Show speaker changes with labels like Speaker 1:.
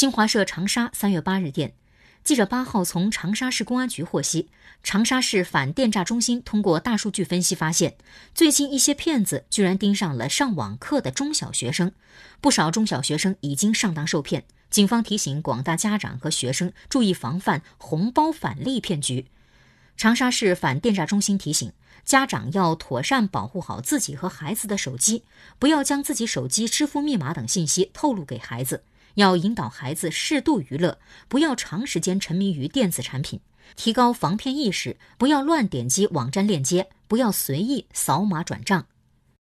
Speaker 1: 新华社长沙三月八日电，记者八号从长沙市公安局获悉，长沙市反电诈中心通过大数据分析发现，最近一些骗子居然盯上了上网课的中小学生，不少中小学生已经上当受骗。警方提醒广大家长和学生注意防范红包返利骗局。长沙市反电诈中心提醒家长要妥善保护好自己和孩子的手机，不要将自己手机支付密码等信息透露给孩子。要引导孩子适度娱乐，不要长时间沉迷于电子产品，提高防骗意识，不要乱点击网站链接，不要随意扫码转账。